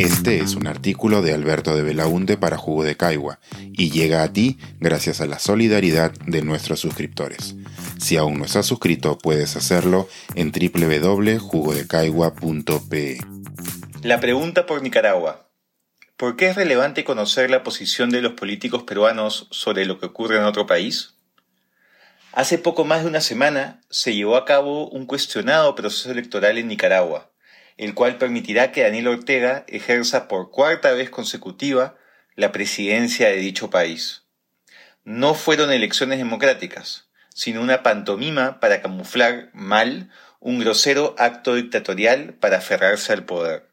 Este es un artículo de Alberto de Belaunte para Jugo de Caigua y llega a ti gracias a la solidaridad de nuestros suscriptores. Si aún no estás suscrito, puedes hacerlo en www.jugodecaigua.pe. La pregunta por Nicaragua. ¿Por qué es relevante conocer la posición de los políticos peruanos sobre lo que ocurre en otro país? Hace poco más de una semana se llevó a cabo un cuestionado proceso electoral en Nicaragua, el cual permitirá que Daniel Ortega ejerza por cuarta vez consecutiva la presidencia de dicho país. No fueron elecciones democráticas, sino una pantomima para camuflar mal un grosero acto dictatorial para aferrarse al poder.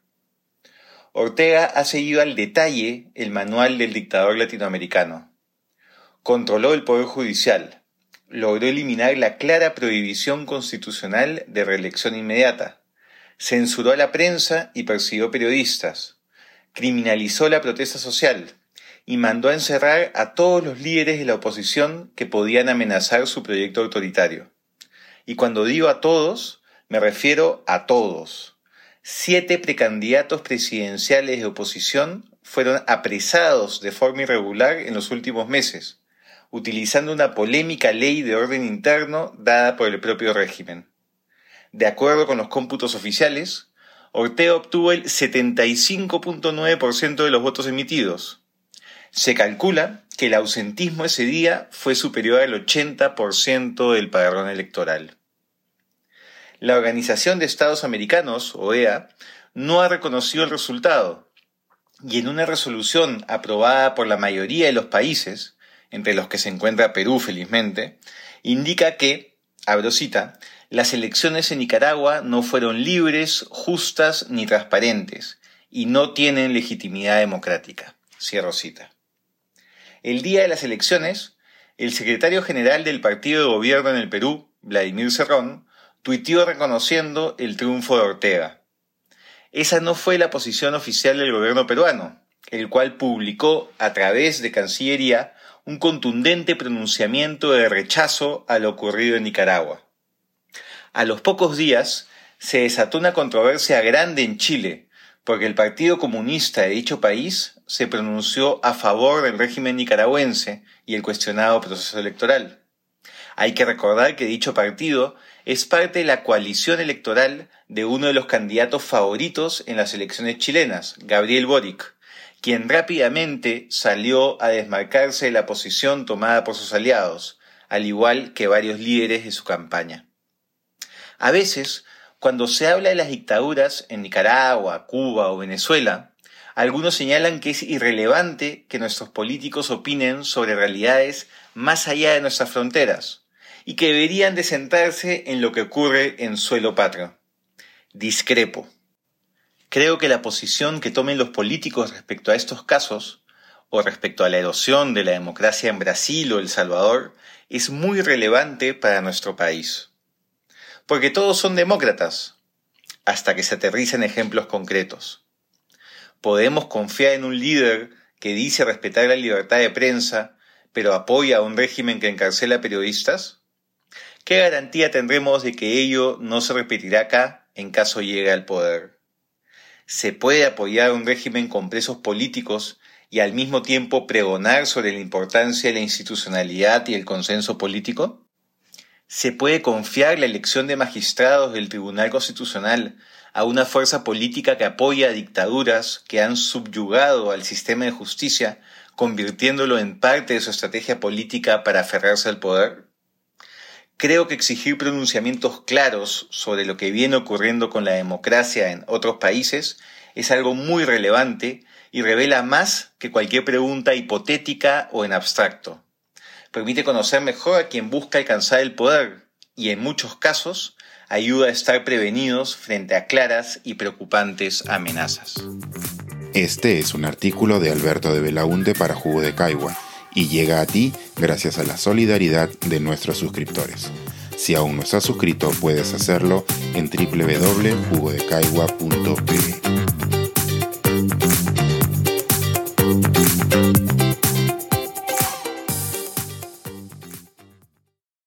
Ortega ha seguido al detalle el manual del dictador latinoamericano. Controló el poder judicial, logró eliminar la clara prohibición constitucional de reelección inmediata, censuró a la prensa y persiguió periodistas, criminalizó la protesta social y mandó a encerrar a todos los líderes de la oposición que podían amenazar su proyecto autoritario. Y cuando digo a todos, me refiero a todos. Siete precandidatos presidenciales de oposición fueron apresados de forma irregular en los últimos meses, utilizando una polémica ley de orden interno dada por el propio régimen. De acuerdo con los cómputos oficiales, Ortega obtuvo el 75.9% de los votos emitidos. Se calcula que el ausentismo ese día fue superior al 80% del padrón electoral. La Organización de Estados Americanos, OEA, no ha reconocido el resultado y en una resolución aprobada por la mayoría de los países, entre los que se encuentra Perú felizmente, indica que, abro cita, las elecciones en Nicaragua no fueron libres, justas ni transparentes y no tienen legitimidad democrática. Cierro cita. El día de las elecciones, el secretario general del partido de gobierno en el Perú, Vladimir Cerrón, tuiteó reconociendo el triunfo de Ortega. Esa no fue la posición oficial del gobierno peruano, el cual publicó a través de Cancillería un contundente pronunciamiento de rechazo a lo ocurrido en Nicaragua. A los pocos días se desató una controversia grande en Chile, porque el Partido Comunista de dicho país se pronunció a favor del régimen nicaragüense y el cuestionado proceso electoral. Hay que recordar que dicho partido es parte de la coalición electoral de uno de los candidatos favoritos en las elecciones chilenas, Gabriel Boric, quien rápidamente salió a desmarcarse de la posición tomada por sus aliados, al igual que varios líderes de su campaña. A veces, cuando se habla de las dictaduras en Nicaragua, Cuba o Venezuela, algunos señalan que es irrelevante que nuestros políticos opinen sobre realidades más allá de nuestras fronteras y que deberían de centrarse en lo que ocurre en suelo patrio. Discrepo. Creo que la posición que tomen los políticos respecto a estos casos, o respecto a la erosión de la democracia en Brasil o El Salvador, es muy relevante para nuestro país. Porque todos son demócratas, hasta que se aterricen ejemplos concretos. ¿Podemos confiar en un líder que dice respetar la libertad de prensa, pero apoya a un régimen que encarcela periodistas? ¿Qué garantía tendremos de que ello no se repetirá acá en caso llegue al poder? se puede apoyar un régimen con presos políticos y al mismo tiempo pregonar sobre la importancia de la institucionalidad y el consenso político? ¿Se puede confiar la elección de magistrados del Tribunal Constitucional a una fuerza política que apoya dictaduras que han subyugado al sistema de justicia, convirtiéndolo en parte de su estrategia política para aferrarse al poder? Creo que exigir pronunciamientos claros sobre lo que viene ocurriendo con la democracia en otros países es algo muy relevante y revela más que cualquier pregunta hipotética o en abstracto. Permite conocer mejor a quien busca alcanzar el poder y en muchos casos ayuda a estar prevenidos frente a claras y preocupantes amenazas. Este es un artículo de Alberto de Belaunte para Jugo de Caigua y llega a ti gracias a la solidaridad de nuestros suscriptores. Si aún no estás suscrito, puedes hacerlo en www.jugodecaigua.pe.